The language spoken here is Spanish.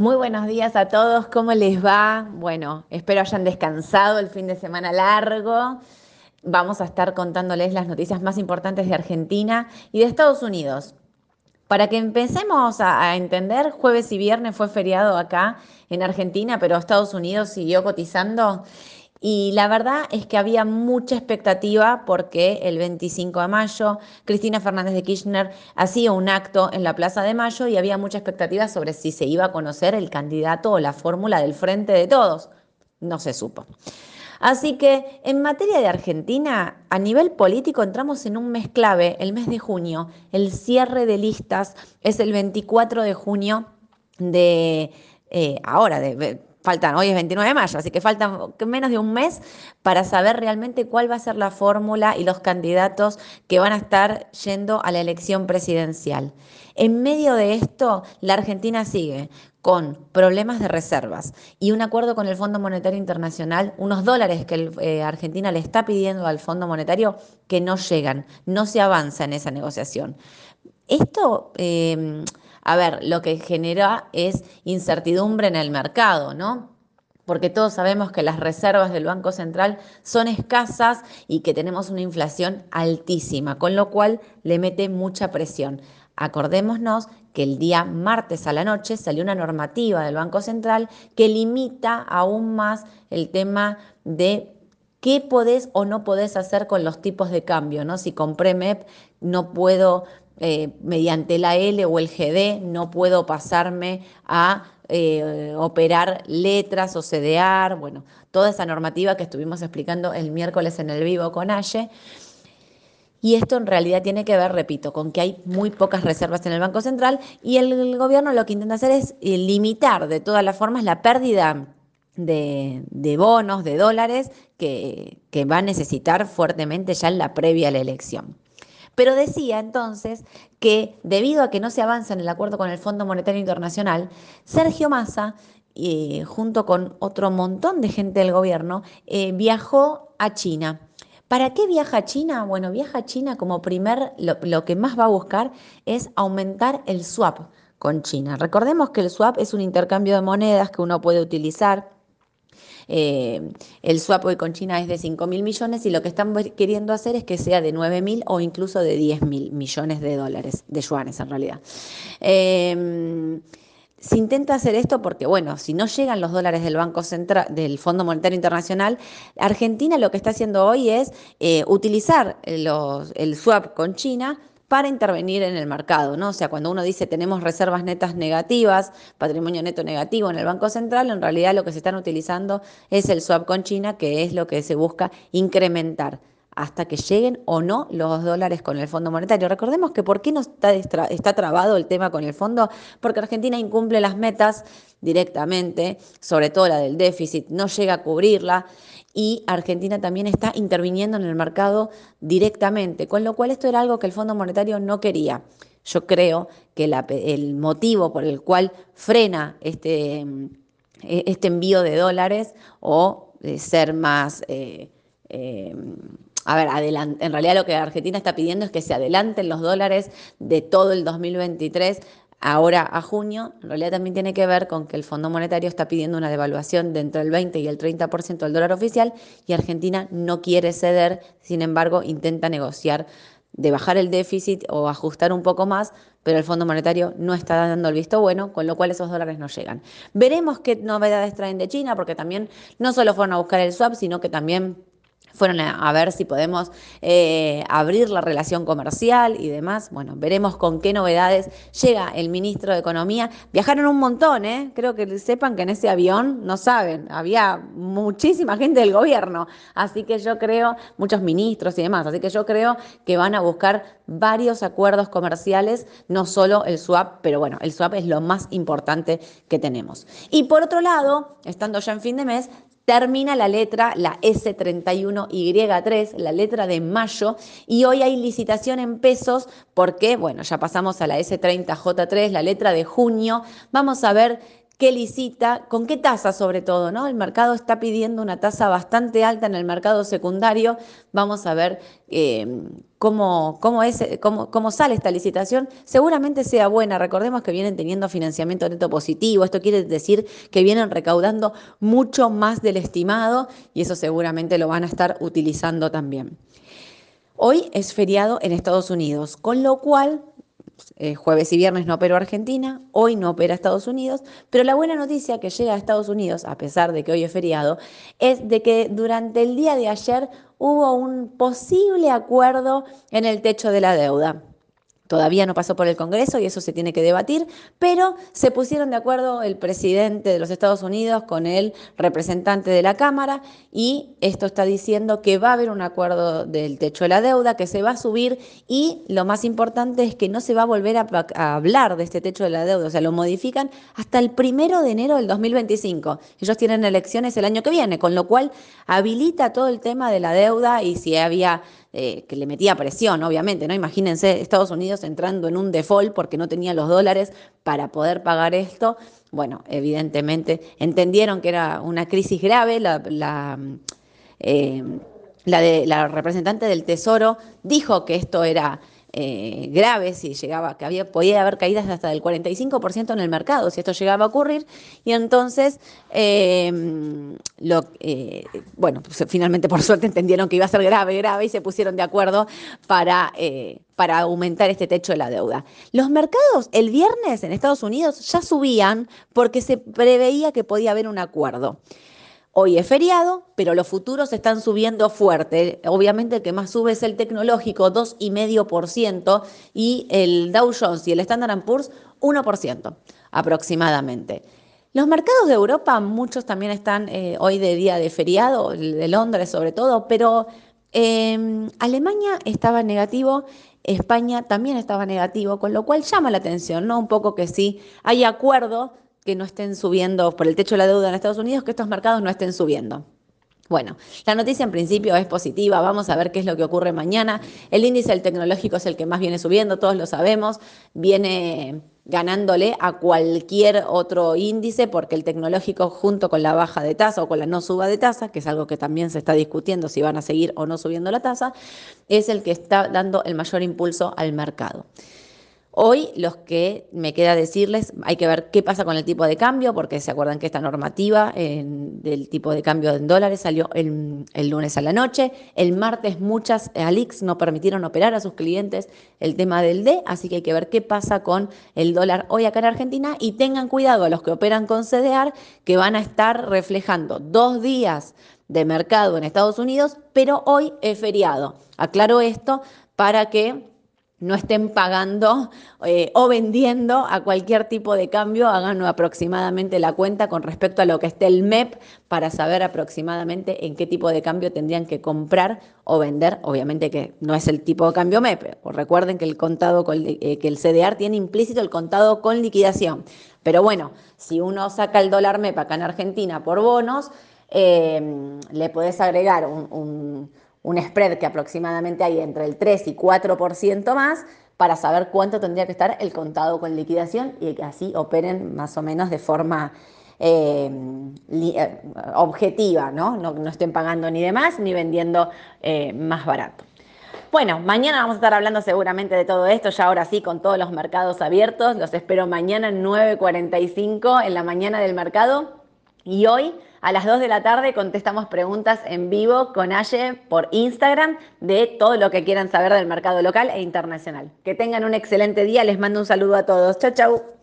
Muy buenos días a todos, ¿cómo les va? Bueno, espero hayan descansado el fin de semana largo. Vamos a estar contándoles las noticias más importantes de Argentina y de Estados Unidos. Para que empecemos a, entender, jueves y viernes fue feriado acá en Argentina, pero Estados Unidos siguió cotizando. Y la verdad es que había mucha expectativa porque el 25 de mayo Cristina Fernández de Kirchner hacía un acto en la Plaza de Mayo y había mucha expectativa sobre si se iba a conocer el candidato o la fórmula del frente de todos. No se supo. Así que en materia de Argentina, a nivel político entramos en un mes clave, el mes de junio. El cierre de listas es el 24 de junio de eh, ahora, de, faltan, hoy es 29 de mayo, así que faltan menos de un mes para saber realmente cuál va a ser la fórmula y los candidatos que van a estar yendo a la elección presidencial. En medio de esto, la Argentina sigue con problemas de reservas y un acuerdo con el Fondo Monetario Internacional, unos dólares que eh, Argentina le está pidiendo al Fondo Monetario que no llegan, no se avanza en esa negociación. Esto... Eh, a ver, lo que genera es incertidumbre en el mercado, ¿no? porque todos sabemos que las reservas del Banco Central son escasas y que tenemos una inflación altísima, con lo cual le mete mucha presión. Acordémonos que el día martes a la noche salió una normativa del Banco Central que limita aún más el tema de qué podés o no podés hacer con los tipos de cambio, ¿no? Si compré MEP no puedo eh, mediante la L o el GD no puedo pasarme a eh, operar letras o CDR, bueno, toda esa normativa que estuvimos explicando el miércoles en el vivo con Aye. Y esto en realidad tiene que ver, repito, con que hay muy pocas reservas en el Banco Central y el, gobierno lo que intenta hacer es eh, limitar de todas las formas la pérdida de, bonos, de dólares que, que va a necesitar fuertemente ya en la previa a la elección. Pero decía entonces que debido a que no se avanza en el acuerdo con el Fondo Monetario Internacional, Sergio Massa, eh, junto con otro montón de gente del gobierno, eh, viajó a China. ¿Para qué viaja a China? Bueno, viaja a China como primer, lo que más va a buscar es aumentar el swap con China. Recordemos que el swap es un intercambio de monedas que uno puede utilizar eh, el swap hoy con China es de 5 mil millones y lo que están queriendo hacer es que sea de 9 mil o incluso de 10 mil millones de dólares, de yuanes en realidad. Eh, se intenta hacer esto porque, bueno, si no llegan los dólares del Banco Central, del Fondo Monetario Internacional, Argentina lo que está haciendo hoy es eh, utilizar el swap con China para intervenir en el mercado, ¿no? O sea, cuando uno dice tenemos reservas netas negativas, patrimonio neto negativo en el Banco Central, en realidad lo que se están utilizando es el swap con China, que es lo que se busca incrementar hasta que lleguen o no los dólares con el Fondo Monetario. Recordemos que ¿por qué no está, está trabado el tema con el fondo? Porque Argentina incumple las metas directamente, sobre todo la del déficit, no llega a cubrirla y Argentina también está interviniendo en el mercado directamente, con lo cual esto era algo que el Fondo Monetario no quería. Yo creo que el motivo por el cual frena este, e, este envío de dólares o de ser más... Eh, eh, a ver, en realidad lo que Argentina está pidiendo es que se adelanten los dólares de todo el 2023 ahora a junio, en realidad también tiene que ver con que el Fondo Monetario está pidiendo una devaluación de entre el 20 y el 30% del dólar oficial y Argentina no quiere ceder, sin embargo, intenta negociar de bajar el déficit o ajustar un poco más, pero el Fondo Monetario no está dando el visto bueno, con lo cual esos dólares no llegan. Veremos qué novedades traen de China, porque también no solo fueron a buscar el swap, sino que también fueron a, ver si podemos eh, abrir la relación comercial y demás. Bueno, veremos con qué novedades llega el ministro de Economía. Viajaron un montón, ¿eh? Creo que sepan que en ese avión, no saben, había muchísima gente del gobierno. Así que yo creo, muchos ministros y demás, así que yo creo que van a buscar varios acuerdos comerciales, no solo el swap, pero bueno, el swap es lo más importante que tenemos. Y por otro lado, estando ya en fin de mes, termina la letra, la S31Y3, la letra de mayo, y hoy hay licitación en pesos porque, bueno, ya pasamos a la S30J3, la letra de junio. Vamos a ver qué licita, con qué tasa sobre todo, ¿no? El mercado está pidiendo una tasa bastante alta en el mercado secundario. Vamos a ver eh, cómo, cómo, es, cómo, cómo sale esta licitación. Seguramente sea buena. Recordemos que vienen teniendo financiamiento neto positivo. Esto quiere decir que vienen recaudando mucho más del estimado y eso seguramente lo van a estar utilizando también. Hoy es feriado en Estados Unidos, con lo cual eh, jueves y viernes no operó Argentina, hoy no opera Estados Unidos, pero la buena noticia que llega a Estados Unidos, a pesar de que hoy es feriado, es de que durante el día de ayer hubo un posible acuerdo en el techo de la deuda. Todavía no pasó por el Congreso y eso se tiene que debatir, pero se pusieron de acuerdo el presidente de los Estados Unidos con el representante de la Cámara y esto está diciendo que va a haber un acuerdo del techo de la deuda, que se va a subir y lo más importante es que no se va a volver a, hablar de este techo de la deuda, o sea, lo modifican hasta el primero de enero del 2025. Ellos tienen elecciones el año que viene, con lo cual habilita todo el tema de la deuda y si había eh, que le metía presión, obviamente, ¿no? Imagínense Estados Unidos entrando en un default porque no tenía los dólares para poder pagar esto. Bueno, evidentemente entendieron que era una crisis grave, la, la, eh, la, de, la representante del Tesoro dijo que esto era eh, graves y llegaba, que había, podía haber caídas hasta del 45% en el mercado si esto llegaba a ocurrir. Y entonces, em, lo, eh, bueno, pues, finalmente por suerte entendieron que iba a ser grave, grave y se pusieron de acuerdo para, eh, para aumentar este techo de la deuda. Los mercados el viernes en Estados Unidos ya subían porque se preveía que podía haber un acuerdo. Hoy es feriado, pero los futuros están subiendo fuerte. Obviamente el que más sube es el tecnológico, 2,5%, y el Dow Jones y el Standard Poor's, 1% aproximadamente. Los mercados de Europa, muchos también están eh, hoy de día de feriado, de Londres sobre todo, pero em, Alemania estaba negativo, España también estaba negativo, con lo cual llama la atención, ¿no? Un poco que sí hay acuerdo que no estén subiendo por el techo de la deuda en Estados Unidos, que estos mercados no estén subiendo. Bueno, la noticia en principio es positiva, vamos a ver qué es lo que ocurre mañana. El índice del tecnológico es el que más viene subiendo, todos lo sabemos, viene ganándole a cualquier otro índice porque el tecnológico junto con la baja de tasa o con la no suba de tasa, que es algo que también se está discutiendo si van a seguir o no subiendo la tasa, es el que está dando el mayor impulso al mercado. Hoy los que me queda decirles, hay que ver qué pasa con el tipo de cambio, porque se acuerdan que esta normativa del tipo de cambio en dólares salió el, lunes a la noche. El martes muchas Alix no permitieron operar a sus clientes el tema del D, así que hay que ver qué pasa con el dólar hoy acá en Argentina y tengan cuidado a los que operan con CDR que van a estar reflejando dos días de mercado en Estados Unidos, pero hoy es feriado. Aclaro esto para que no estén pagando eh, o vendiendo a cualquier tipo de cambio, hagan aproximadamente la cuenta con respecto a lo que esté el MEP para saber aproximadamente en qué tipo de cambio tendrían que comprar o vender. Obviamente que no es el tipo de cambio MEP. recuerden que el contado con, eh, que el CDR tiene implícito el contado con liquidación. Pero bueno, si uno saca el dólar MEP acá en Argentina por bonos, eh, le puedes agregar un spread que aproximadamente hay entre el 3 y 4% más para saber cuánto tendría que estar el contado con liquidación y que así operen más o menos de forma eh, eh, objetiva, ¿no? ¿no? estén pagando ni de más ni vendiendo eh, más barato. Bueno, mañana vamos a estar hablando seguramente de todo esto, ya ahora sí, con todos los mercados abiertos. Los espero mañana en 9.45 en la mañana del mercado. Y hoy a las 2 de la tarde contestamos preguntas en vivo con Aye por Instagram de todo lo que quieran saber del mercado local e internacional. Que tengan un excelente día, les mando un saludo a todos. Chau, chau.